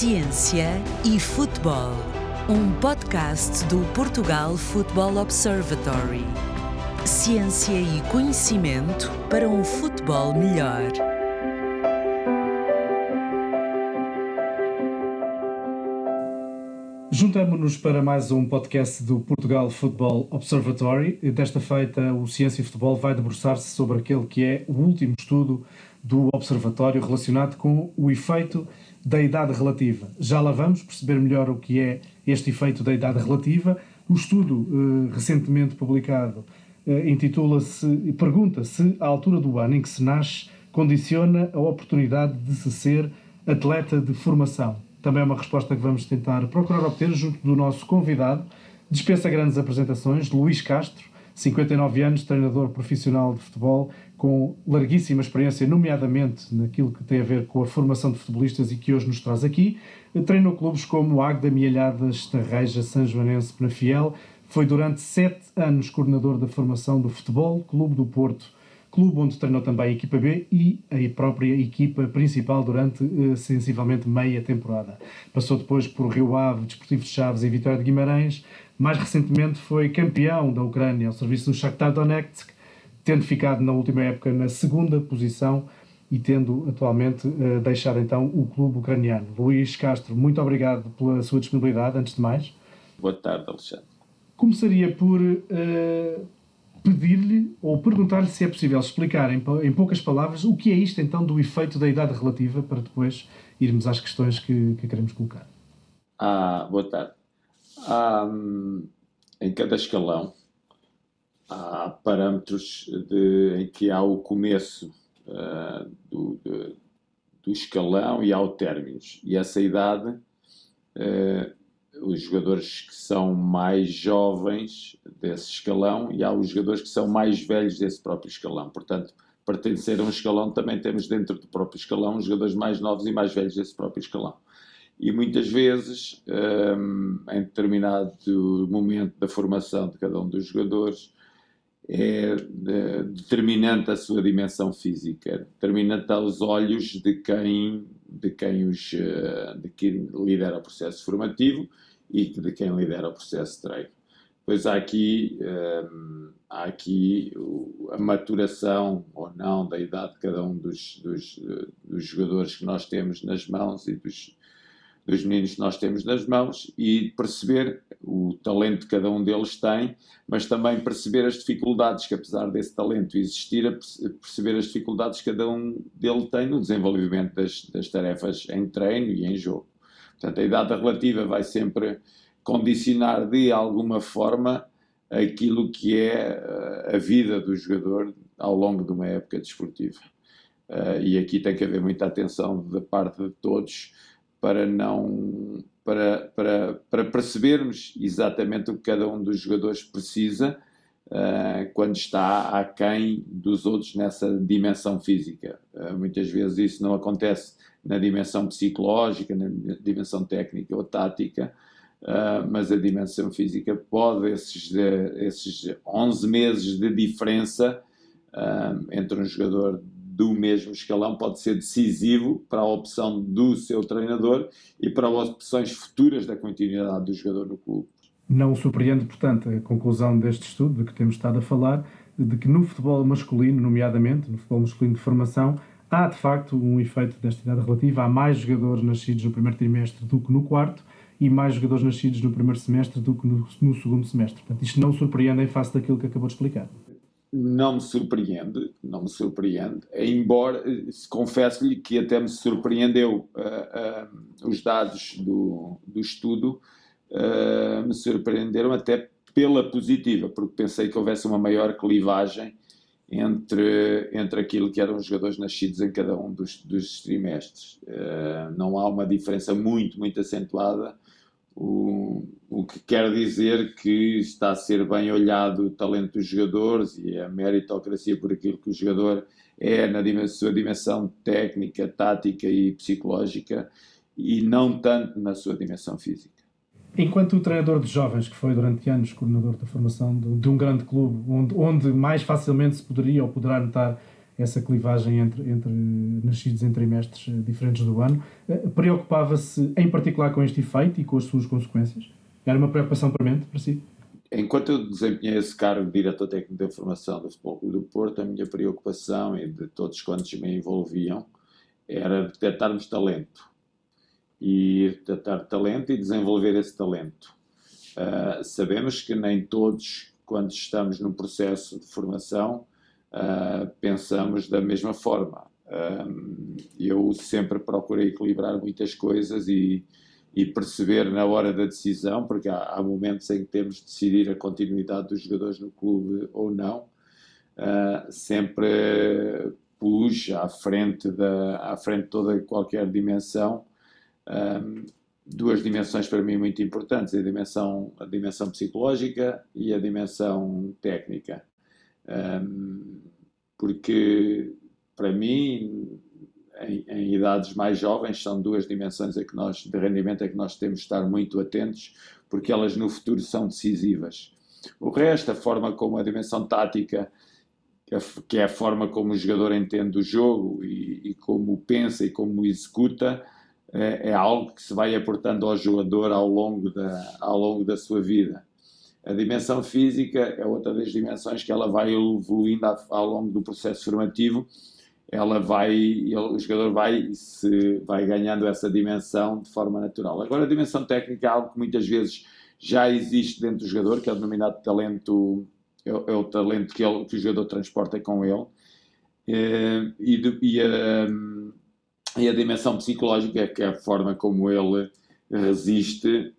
Ciência e Futebol, um podcast do Portugal Football Observatory. Ciência e conhecimento para um futebol melhor. Juntamos-nos para mais um podcast do Portugal Football Observatory. Desta feita, o Ciência e Futebol vai debruçar-se sobre aquele que é o último estudo do Observatório relacionado com o efeito da idade relativa. Já lá vamos perceber melhor o que é este efeito da idade relativa. O estudo eh, recentemente publicado eh, intitula-se e pergunta se a altura do ano em que se nasce condiciona a oportunidade de se ser atleta de formação. Também é uma resposta que vamos tentar procurar obter junto do nosso convidado. Dispensa grandes apresentações, Luís Castro, 59 anos, treinador profissional de futebol, com larguíssima experiência, nomeadamente naquilo que tem a ver com a formação de futebolistas e que hoje nos traz aqui. Treinou clubes como Agda, Mielhadas, Tarreja, São Joanense, Penafiel. Foi durante sete anos coordenador da formação do Futebol Clube do Porto, clube onde treinou também a equipa B e a própria equipa principal durante uh, sensivelmente meia temporada. Passou depois por Rio Ave, Desportivo de Chaves e Vitória de Guimarães. Mais recentemente foi campeão da Ucrânia ao serviço do Shakhtar Donetsk tendo ficado na última época na segunda posição e tendo atualmente uh, deixado então o clube ucraniano. Luís Castro, muito obrigado pela sua disponibilidade, antes de mais. Boa tarde, Alexandre. Começaria por uh, pedir-lhe ou perguntar-lhe se é possível explicar em, em, poucas palavras o que é isto então do efeito da idade relativa para depois irmos às questões que, que queremos colocar. Ah, boa tarde. Em cada escalão há parâmetros de, em que há o começo uh, do, de, do, escalão e há o término. E essa idade, uh, os jogadores que são mais jovens desse escalão e há os jogadores que são mais velhos desse próprio escalão. Portanto, pertencer a um escalão também temos dentro do próprio escalão os jogadores mais novos e mais velhos desse próprio escalão. E muitas vezes, um, em determinado momento da formação de cada um dos jogadores, é determinante a sua dimensão física, determinante aos olhos de quem, de quem, os, eh, de quem lidera o processo formativo e de quem lidera o processo de treino. Pois há aqui, um, eh, há aqui a maturação ou não da idade de cada um dos, dos, dos jogadores que nós temos nas mãos e dos, dos meninos que nós temos nas mãos e perceber o talento que cada um deles tem, mas também perceber as dificuldades que, apesar desse talento existir, perceber as dificuldades que cada um dele tem no desenvolvimento das, das tarefas em treino e em jogo. Portanto, a idade relativa vai sempre condicionar de alguma forma aquilo que é eh, a vida do jogador ao longo de uma época desportiva. Uh, e aqui tem que haver muita atenção da parte de todos para não para, para, para percebermos exatamente o que cada um dos jogadores precisa uh, quando está aquém dos outros nessa dimensão física. Uh, muitas vezes isso não acontece na dimensão psicológica, na dimensão técnica ou tática, uh, mas a dimensão física pode, esses, esses 11 meses de diferença entre um jogador do mesmo escalão pode ser decisivo para a opção do seu treinador e para as opções futuras da continuidade do jogador no clube. Não surpreende, portanto, a conclusão deste estudo de que temos estado a falar, de que no futebol masculino, nomeadamente no futebol masculino de formação, há de facto um efeito desta idade relativa. Há mais jogadores nascidos no primeiro trimestre do que no quarto e mais jogadores nascidos no primeiro semestre do que no, no segundo semestre. Portanto, isto não surpreende em face daquilo que acabou de explicar não me surpreende, não me surpreende, embora confesso-lhe que até me surpreendeu uh, uh, os dados do, do estudo, uh, me surpreenderam até pela positiva, porque pensei que houvesse uma maior clivagem entre, entre aquilo que eram os jogadores nascidos em cada um dos, dos trimestres. não há uma diferença muito, muito acentuada o, o que quer dizer que está a ser bem olhado o talento dos jogadores e a meritocracia por aquilo que o jogador é na sua dimensão técnica, tática e psicológica e não tanto na sua dimensão física. Enquanto o treinador de jovens, que foi durante anos coordenador da formação de, de um grande clube, onde, onde, mais facilmente se poderia ou poderá notar essa clivagem entre, entre nascidos em trimestres eh, diferentes do ano. Preocupava-se em particular com este efeito e com as suas consequências? Era uma preocupação premente para si? Enquanto eu desempenhei esse cargo de diretor técnico de informação do Futebol Clube do Porto, a minha preocupação e de todos quantos me envolviam era detectarmos talento e detectar talento e desenvolver esse talento. Uh, sabemos que nem todos, quando estamos num processo de formação, uh, pensamos da mesma forma. Uh, eu sempre procurei equilibrar muitas coisas e e perceber na hora da decisão, porque há, há, momentos em que temos de decidir a continuidade dos jogadores no clube ou não, uh, sempre pus à frente, da, à frente toda qualquer dimensão um, duas dimensões para mim muito importantes, a dimensão, a dimensão psicológica e a dimensão técnica. Um, porque, para mim, em, em, idades mais jovens, são duas dimensões a que nós, de rendimento a que nós temos de estar muito atentos, porque elas no futuro são decisivas. O resto, a forma como a dimensão tática, que é a forma como o jogador entende o jogo e, e como pensa e como executa, é, é, algo que se vai aportando ao jogador ao longo da, ao longo da sua vida. A dimensão física é outra das dimensões que ela vai evoluindo ao longo do processo formativo ela vai, ele, o jogador vai se vai ganhando essa dimensão de forma natural. Agora a dimensão técnica é algo que muitas vezes já existe dentro do jogador, que é o denominado talento, é, é o talento que, ele, que, o jogador transporta com ele, eh, e, e, a, e a dimensão psicológica, que é a forma como ele resiste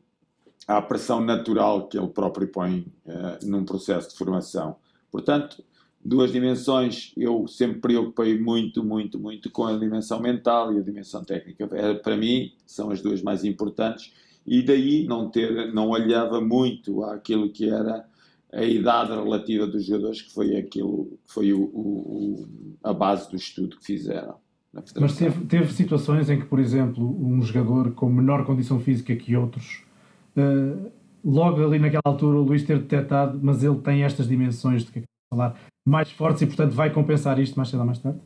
à pressão natural que ele próprio põe uh, num processo de formação. Portanto, duas dimensões, eu sempre preocupei muito, muito, muito com a dimensão mental e a dimensão técnica. É, para mim, são as duas mais importantes e daí não ter, não olhava muito àquilo que era a idade relativa dos jogadores, que foi aquilo, foi o, o, a base do estudo que fizeram. Mas teve, teve situações em que, por exemplo, um jogador com menor condição física que outros, uh, logo ali naquela altura o Luís ter detectado, mas ele tem estas dimensões de que falar, mais fortes e, portanto, vai compensar isto mais cedo ou mais tarde?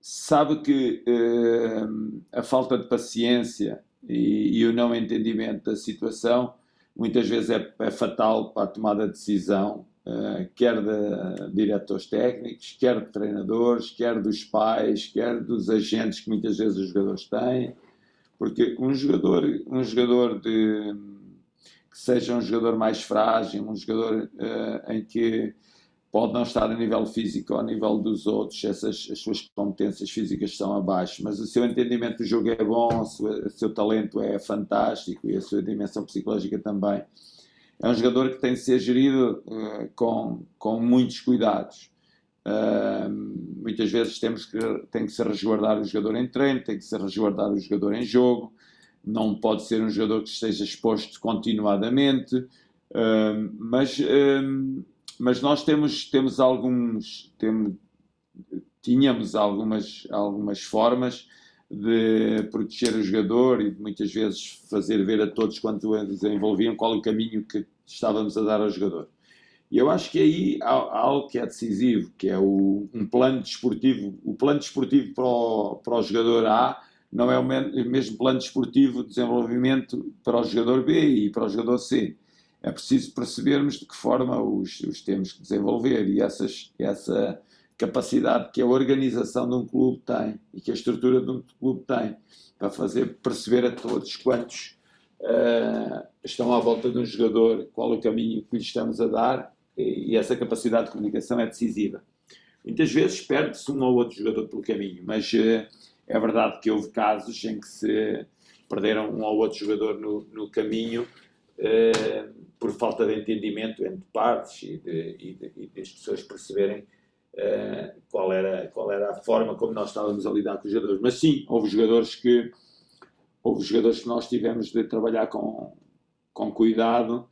Sabe que uh, a falta de paciência e, e, o não entendimento da situação muitas vezes é, é fatal para a tomada de decisão, uh, quer de diretores técnicos, quer de treinadores, quer dos pais, quer dos agentes que muitas vezes os jogadores têm, porque um jogador, um jogador de seja um jogador mais frágil, um jogador uh, em que pode não estar a nível físico ou a nível dos outros, essas, as suas competências físicas são abaixo, mas o seu entendimento do jogo é bom, o seu, o seu talento é fantástico e a sua dimensão psicológica também. É um jogador que tem de ser gerido uh, com, com muitos cuidados. Uh, muitas vezes temos que, tem que se resguardar o jogador em treino, tem que se resguardar o jogador em jogo, não pode ser um jogador que esteja exposto continuadamente, uh, mas mas nós temos, temos alguns, temos, tínhamos algumas, algumas formas de proteger o jogador e de muitas vezes fazer ver a todos quanto desenvolviam qual o caminho que estávamos a dar ao jogador. E eu acho que aí há, há algo que é decisivo, que é o, um plano desportivo. O plano desportivo para o, para o jogador A não é o mesmo plano desportivo de desenvolvimento para o jogador B e para o jogador C é preciso percebermos de que forma os, os temos que desenvolver e essas, essa capacidade que a organização de um clube tem e que a estrutura de um clube tem para fazer perceber a todos quantos uh, estão à volta de um jogador qual o caminho que lhe estamos a dar e, e essa capacidade de comunicação é decisiva. Muitas vezes perde-se um ou outro jogador pelo caminho, mas uh, é verdade que houve casos em que se perderam um ou outro jogador no, no caminho uh, por falta de entendimento entre partes e, de, e, de, e das pessoas perceberem uh, qual, era, qual era a forma como nós estávamos a lidar com os jogadores. Mas sim, houve jogadores que houve jogadores que nós tivemos de trabalhar com, com cuidado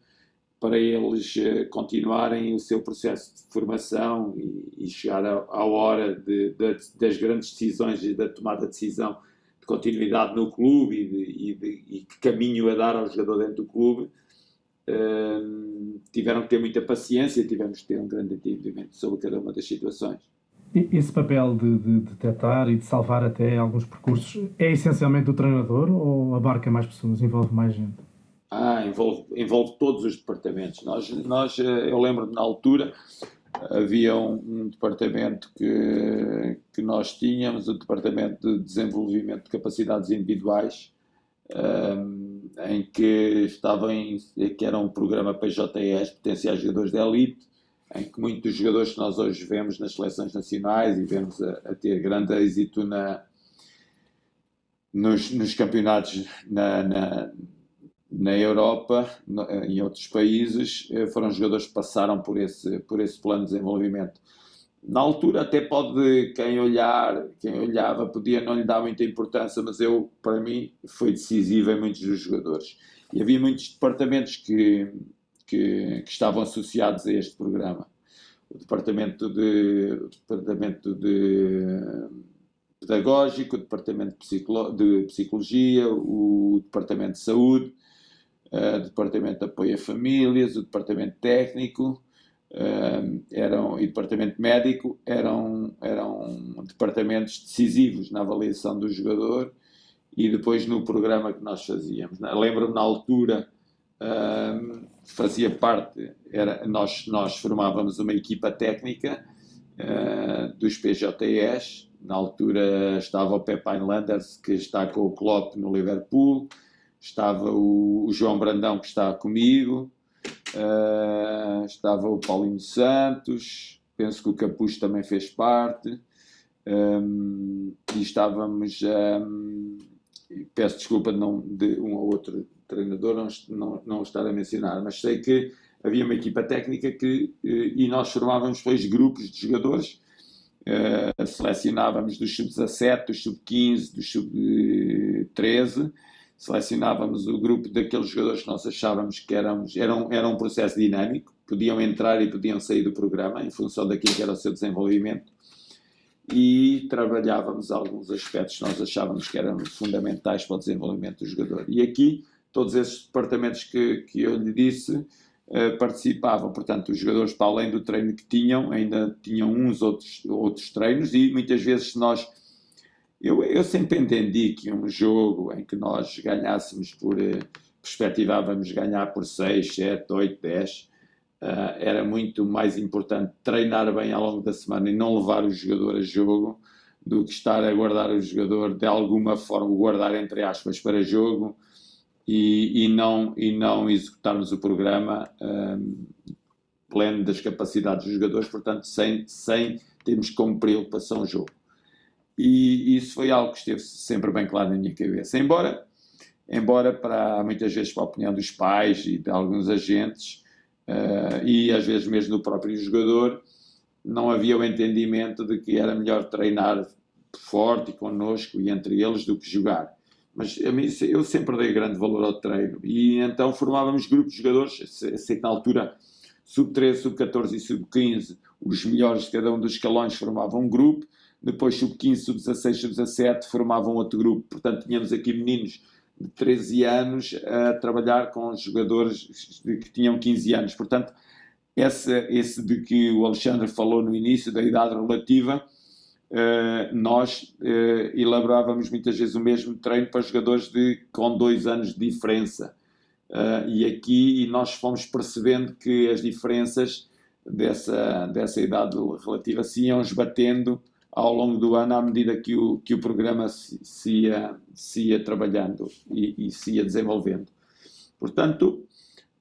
para eles uh, continuarem o seu processo de formação e, e chegar à hora de, de, das grandes decisões e da tomada de decisão de continuidade no clube e, de, e, de, e que caminho a dar ao jogador dentro do clube, uh, tiveram que ter muita paciência e tivemos que ter um grande entendimento sobre cada uma das situações. Esse papel de, de, detectar e de salvar até alguns percursos é essencialmente do treinador ou abarca mais pessoas, envolve mais gente? Ah, envolve, envolve todos os departamentos. Nós, nós, eh, eu lembro na altura, havia um, um, departamento que, que nós tínhamos, o Departamento de Desenvolvimento de Capacidades Individuais, um, em que estava em, que era um programa PJS, Potenciais Jogadores de Elite, em que muitos dos jogadores que nós hoje vemos nas seleções nacionais e vemos a, a ter grande êxito na, nos, nos campeonatos na, na, na Europa, no, em outros países, eh, foram jogadores que passaram por esse, por esse plano de desenvolvimento. Na altura até pode quem olhar, quem olhava podia não lhe dar muita importância, mas eu para mim foi decisivo em muitos dos jogadores. E havia muitos departamentos que, que, que estavam associados a este programa. O departamento de, o departamento de pedagógico, o departamento de, psicologia, o departamento de saúde, o departamento de apoio a famílias, o departamento técnico, eram, e departamento médico eram, eram departamentos decisivos na avaliação do jogador e depois no programa que nós fazíamos. Lembro-me na altura fazia parte, era, nós, nós formávamos uma equipa técnica uh, dos PJTS, na altura estava o Pepine Landers, que está com o Klopp no Liverpool, estava o, o João Brandão, que está comigo, uh, estava o Paulinho Santos, penso que o Capucho também fez parte, um, e estávamos, um, peço desculpa de, não, de um ou outro treinador não, não, não estar a mencionar, mas sei que havia uma equipa técnica que, eh, e nós formávamos depois grupos de jogadores, uh, selecionávamos dos sub-17, dos sub-15, dos sub-13, selecionávamos o grupo daqueles jogadores que nós achávamos que éramos, era, um, era um processo dinâmico, podiam entrar e podiam sair do programa em função daquilo que era o seu desenvolvimento e trabalhávamos alguns aspectos que nós achávamos que eram fundamentais para o desenvolvimento do jogador. E aqui todos esses departamentos que, que eu lhe disse uh, participavam. Portanto, os jogadores, para além do treino que tinham, ainda tinham uns outros, outros treinos e muitas vezes nós. Eu, eu sempre entendi que um jogo em que nós ganhássemos por. Uh, perspectivávamos ganhar por 6, 7, 8, 10. Uh, era muito mais importante treinar bem ao longo da semana e não levar o jogador a jogo do que estar a guardar o jogador de alguma forma, guardar entre aspas para jogo, e, e, não, e não executarmos o programa um, pleno das capacidades dos jogadores, portanto, sem, sem termos como preocupação o jogo. E isso foi algo que esteve sempre bem claro na minha cabeça. Embora, embora para muitas vezes para a opinião dos pais e de alguns agentes, uh, e às vezes mesmo do próprio jogador, não havia o entendimento de que era melhor treinar forte e connosco e entre eles do que jogar. Mas mim, eu sempre dei grande valor ao treino. E então formávamos grupos de jogadores, sei que na altura sub-13, sub-14 e sub-15, os melhores de cada um dos escalões formavam um grupo, depois sub-15, sub-16, sub-17 formavam outro grupo. Portanto, tínhamos aqui meninos de 13 anos a trabalhar com jogadores que tinham 15 anos. Portanto, esse, esse de que o Alexandre falou no início, da idade relativa, Uh, nós uh, elaborávamos muitas vezes o mesmo treino para jogadores de, com dois anos de diferença. Uh, e aqui nós fomos percebendo que as diferenças dessa, dessa idade relativa se iam esbatendo ao longo do ano à medida que o, que o programa se, se, ia, se ia trabalhando e, e se ia desenvolvendo. Portanto,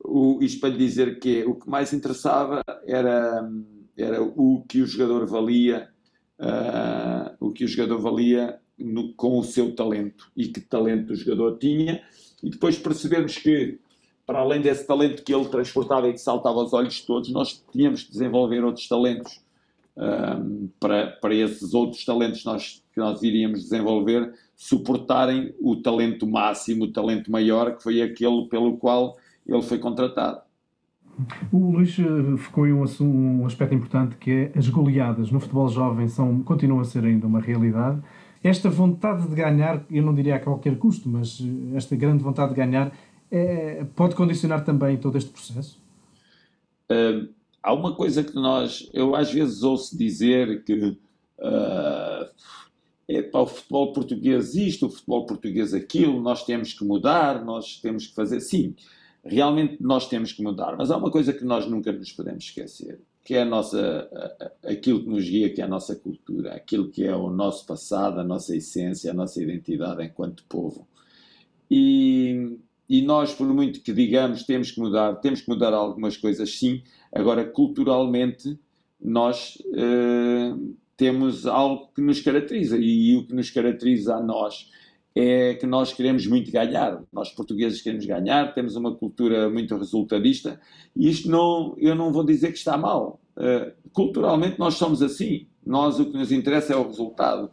o, isto para lhe dizer que o que mais interessava era, era o que o jogador valia uh, o que o jogador valia no, com o seu talento e que talento o jogador tinha, e depois percebemos que, para além desse talento que ele transportava e que saltava aos olhos de todos, nós tínhamos de desenvolver outros talentos um, ah, para, para esses outros talentos nós, que nós iríamos desenvolver suportarem o talento máximo, o talento maior, que foi aquele pelo qual ele foi contratado. O Luís eh, focou em um, um, aspecto importante que é as goleadas no futebol jovem são, continuam a ser ainda uma realidade. Esta vontade de ganhar, eu não diria a qualquer custo, mas eh, esta grande vontade de ganhar é, pode condicionar também todo este processo? Uh, há uma coisa que nós, eu às vezes ouço dizer que uh, para o futebol português isto, o futebol português aquilo, nós temos que mudar, nós temos que fazer. Sim, realmente nós temos que mudar, mas há uma coisa que nós nunca nos podemos esquecer, que é a nossa, aquilo que nos guia, que é a nossa cultura, aquilo que é o nosso passado, a nossa essência, a nossa identidade enquanto povo. E, e nós, por muito que digamos, temos que mudar, temos que mudar algumas coisas, sim. Agora, culturalmente, nós uh, temos algo que nos caracteriza e o que nos caracteriza a nós é que nós queremos muito ganhar. Nós portugueses queremos ganhar, temos uma cultura muito resultadista e isto não, eu não vou dizer que está mal. Uh, culturalmente nós somos assim. Nós o que nos interessa é o resultado.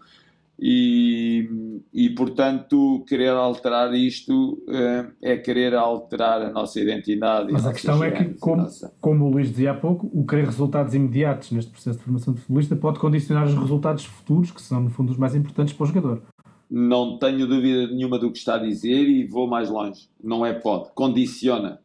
E, e portanto, querer alterar isto uh, é querer alterar a nossa identidade. Mas a questão é que, como, nossa... como o Luís dizia há pouco, o querer resultados imediatos neste processo de formação de futebolista pode condicionar os resultados futuros, que são, no fundo, os mais importantes para o jogador. Não tenho dúvida nenhuma do que está a dizer e vou mais longe. Não é pode, condiciona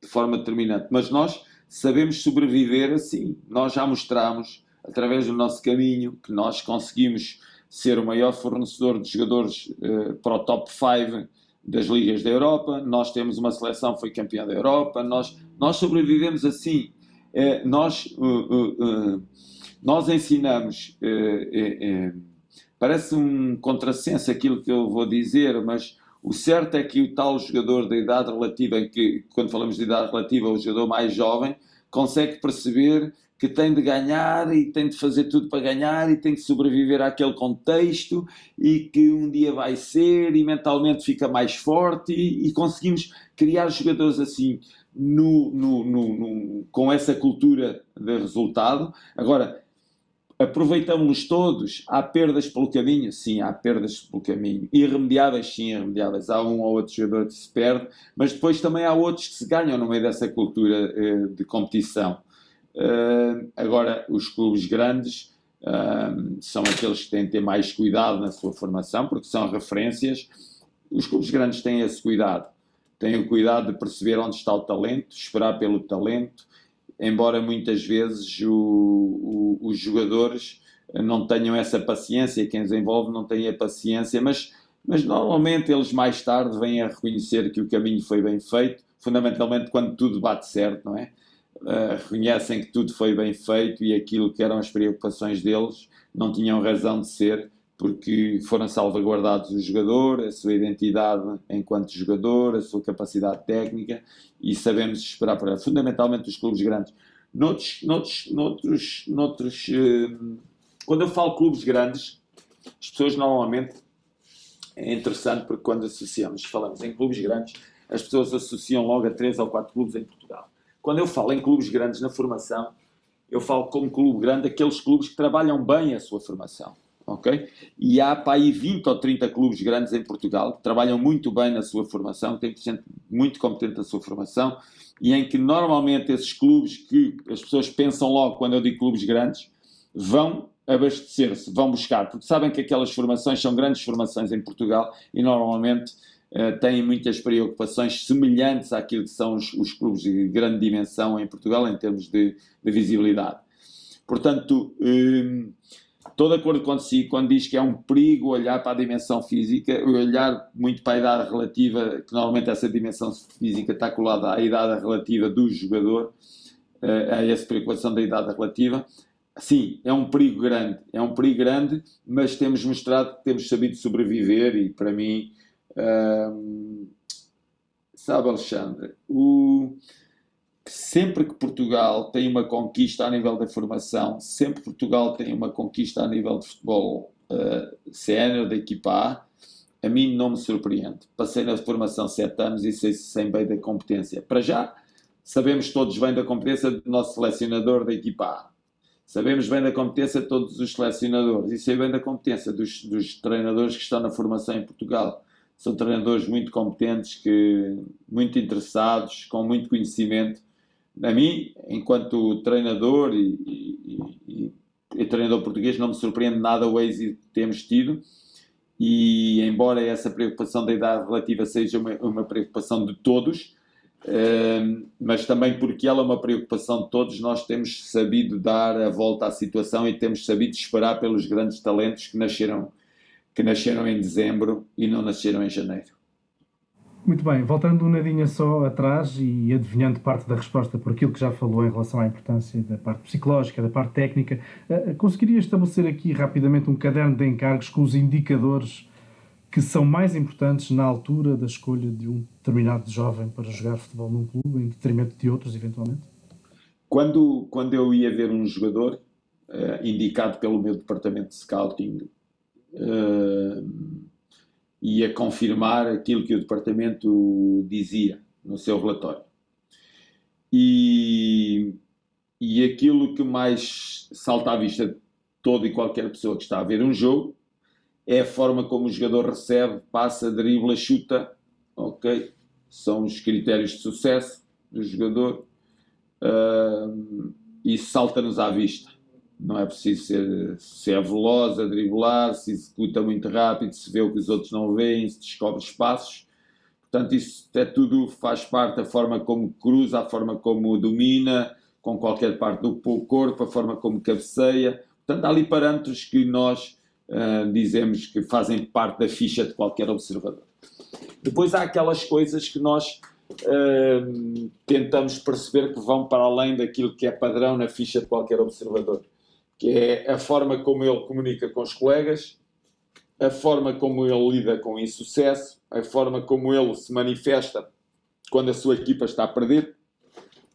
de forma determinante. Mas nós sabemos sobreviver assim. Nós já mostramos, através do nosso caminho, que nós conseguimos ser o maior fornecedor de jogadores uh, para o top 5 das ligas da Europa. Nós temos uma seleção que foi campeã da Europa. Nós, nós sobrevivemos assim. Uh, nós, uh, nós ensinamos. parece um contrassenso aquilo que eu vou dizer, mas o certo é que o tal jogador da idade relativa, que, quando falamos de idade relativa, o jogador mais jovem, consegue perceber que tem de ganhar e tem de fazer tudo para ganhar e tem de sobreviver àquele contexto e que um dia vai ser e mentalmente fica mais forte e, e conseguimos criar jogadores assim no, no, no, com essa cultura de resultado. Agora, aproveitamos-los todos. Há perdas pelo caminho? Sim, há perdas pelo caminho. Irremediáveis? Sim, irremediáveis. Há um ou outro jogador que se perde, mas depois também há outros que se ganham no meio dessa cultura eh, de competição. Uh, agora, os clubes grandes uh, são aqueles que têm de ter mais cuidado na sua formação, porque são referências. Os clubes grandes têm esse cuidado. Têm o cuidado de perceber onde está o talento, esperar pelo talento, embora muitas vezes o, o, os jogadores não tenham essa paciência, quem os envolve não tenha paciência, mas, mas normalmente eles mais tarde vêm a reconhecer que o caminho foi bem feito, fundamentalmente quando tudo bate certo, não é? Uh, reconhecem que tudo foi bem feito e aquilo que eram as preocupações deles não tinham razão de ser porque foram salvaguardados o jogador, a sua identidade enquanto jogador, a sua capacidade técnica e sabemos esperar para fundamentalmente os clubes grandes. Noutros, noutros, noutros, noutros uh, quando eu falo clubes grandes, as pessoas normalmente é interessante porque quando associamos, falamos em clubes grandes, as pessoas associam logo a três ou quatro clubes em Portugal. Quando eu falo em clubes grandes na formação, eu falo como clube grande aqueles clubes que trabalham bem a sua formação. ok? E há para aí 20 ou 30 clubes grandes em Portugal que trabalham muito bem na sua formação, têm gente muito competente na sua formação e em que normalmente esses clubes que as pessoas pensam logo quando eu digo clubes grandes vão abastecer-se, vão buscar, porque sabem que aquelas formações são grandes formações em Portugal e normalmente uh, têm muitas preocupações semelhantes àquilo que são os, os, clubes de grande dimensão em Portugal em termos de, de visibilidade. Portanto, um, estou de acordo consigo quando diz que é um perigo olhar para a dimensão física, olhar muito para a idade relativa, que normalmente essa dimensão física está colada à idade relativa do jogador, uh, a essa preocupação da idade relativa. Sim, é um perigo grande, é um perigo grande, mas temos mostrado que temos sabido sobreviver e para mim sabe, Alexandre, o, sempre que Portugal tem uma conquista a nível da formação, sempre que Portugal tem uma conquista a nível de futebol uh, sénior, da equipa A, a mim não me surpreende. Passei na formação sete anos e sei sem bem da competência. Para já, sabemos todos bem da competência do nosso selecionador da equipa A. Sabemos bem da competência de todos os selecionadores e sei bem da competência dos, dos treinadores que estão na formação em Portugal são treinadores muito competentes, que, muito interessados, com muito conhecimento. A mim, enquanto treinador e, e, e, e treinador português, não me surpreende nada o êxito que temos tido. E embora essa preocupação da idade relativa seja uma, uma preocupação de todos, Uh, mas também porque ela é uma preocupação de todos, nós temos sabido dar a volta à situação e temos sabido esperar pelos grandes talentos que nasceram, que nasceram em dezembro e não nasceram em janeiro. Muito bem, voltando um nadinha só atrás e adivinhando parte da resposta por aquilo que já falou em relação à importância da parte psicológica, da parte técnica, eh, eh, conseguiria estabelecer aqui rapidamente um caderno de encargos com os indicadores que são mais importantes na altura da escolha de um determinado jovem para jogar futebol num clube, em detrimento de outros, eventualmente? Quando, quando eu ia ver um jogador, uh, indicado pelo meu departamento de scouting, uh, ia confirmar aquilo que o departamento dizia no seu relatório. E, e aquilo que mais salta à vista de toda e qualquer pessoa que está a ver um jogo é a forma como o jogador recebe, passa, dribla, chuta. Ok? São os critérios de sucesso do jogador. Uh, isso salta-nos à vista não é preciso ser, ser veloz a driblar, se executa muito rápido, se vê o que os outros não veem, se descobre espaços. Portanto, isso é tudo, faz parte da forma como cruza, a forma como domina, com qualquer parte do corpo, a forma como cabeceia. Portanto, há ali parâmetros que nós uh, dizemos que fazem parte da ficha de qualquer observador. Depois há aquelas coisas que nós uh, tentamos perceber que vão para além daquilo que é padrão na ficha de qualquer observador que é a forma como ele comunica com os colegas, a forma como ele lida com o insucesso, a forma como ele se manifesta quando a sua equipa está a perder,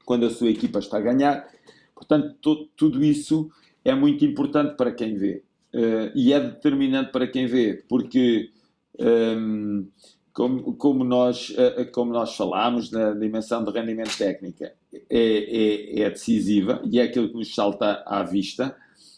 quando a sua equipa está a ganhar. Portanto, tudo isso é muito importante para quem vê. Uh, e é determinante para quem vê, porque um, ehm, como, como, nós, uh, como nós falámos na dimensão de rendimento técnica, é, é, é decisiva e é aquilo que nos salta à vista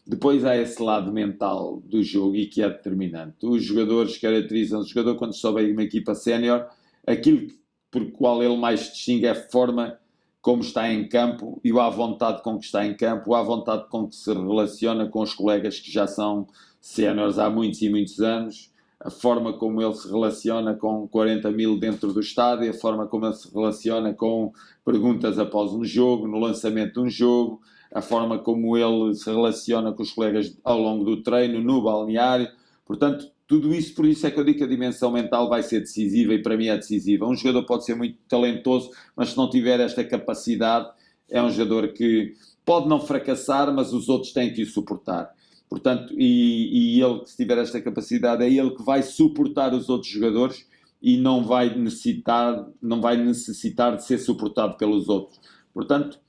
depois há esse lado mental do jogo e que é determinante. Os jogadores caracterizam o jogador quando sobe uma equipa sénior, aquilo por qual ele mais distingue é a forma como está em campo e à vontade com que está em campo, à vontade com que se relaciona com os colegas que já são séniores há muitos e muitos anos, a forma como ele se relaciona com 40 mil dentro do estádio, a forma como ele se relaciona com perguntas após um jogo, no lançamento de um jogo, a forma como ele se relaciona com os colegas ao longo do treino, no balneário. Portanto, tudo isso, por isso é que eu digo que a dimensão mental vai ser decisiva e para mim é decisiva. Um jogador pode ser muito talentoso, mas se não tiver esta capacidade, é um jogador que pode não fracassar, mas os outros têm que o suportar. Portanto, e, e ele, se tiver esta capacidade, é ele que vai suportar os outros jogadores e não vai necessitar, não vai necessitar de ser suportado pelos outros. Portanto,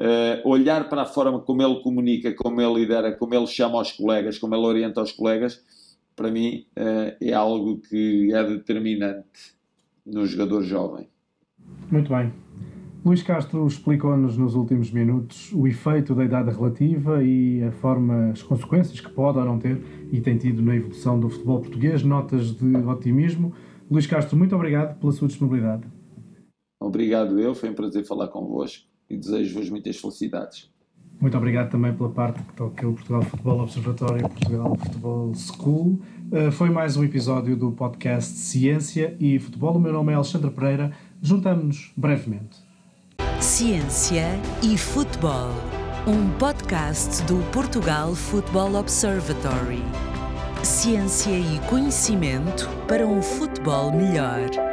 Uh, olhar para a forma como ele comunica, como ele lidera, como ele chama os colegas, como ele orienta os colegas, para mim uh, é algo que é determinante no jogador jovem. Muito bem. Luís Castro explicou-nos nos últimos minutos o efeito da idade relativa e a forma, as consequências que pode ou não ter e tem tido na evolução do futebol português. Notas de otimismo. Luís Castro, muito obrigado pela sua disponibilidade. Obrigado eu, foi um prazer falar convosco e desejo-vos muitas felicidades. Muito obrigado também pela parte que toca o Portugal Futebol Observatório e Portugal Futebol School. Uh, foi mais um episódio do podcast Ciência e Futebol. O meu nome é Alexandre Pereira. Juntamos-nos brevemente. Ciência e Futebol, um podcast do Portugal Futebol Observatory. Ciência e conhecimento para um futebol melhor.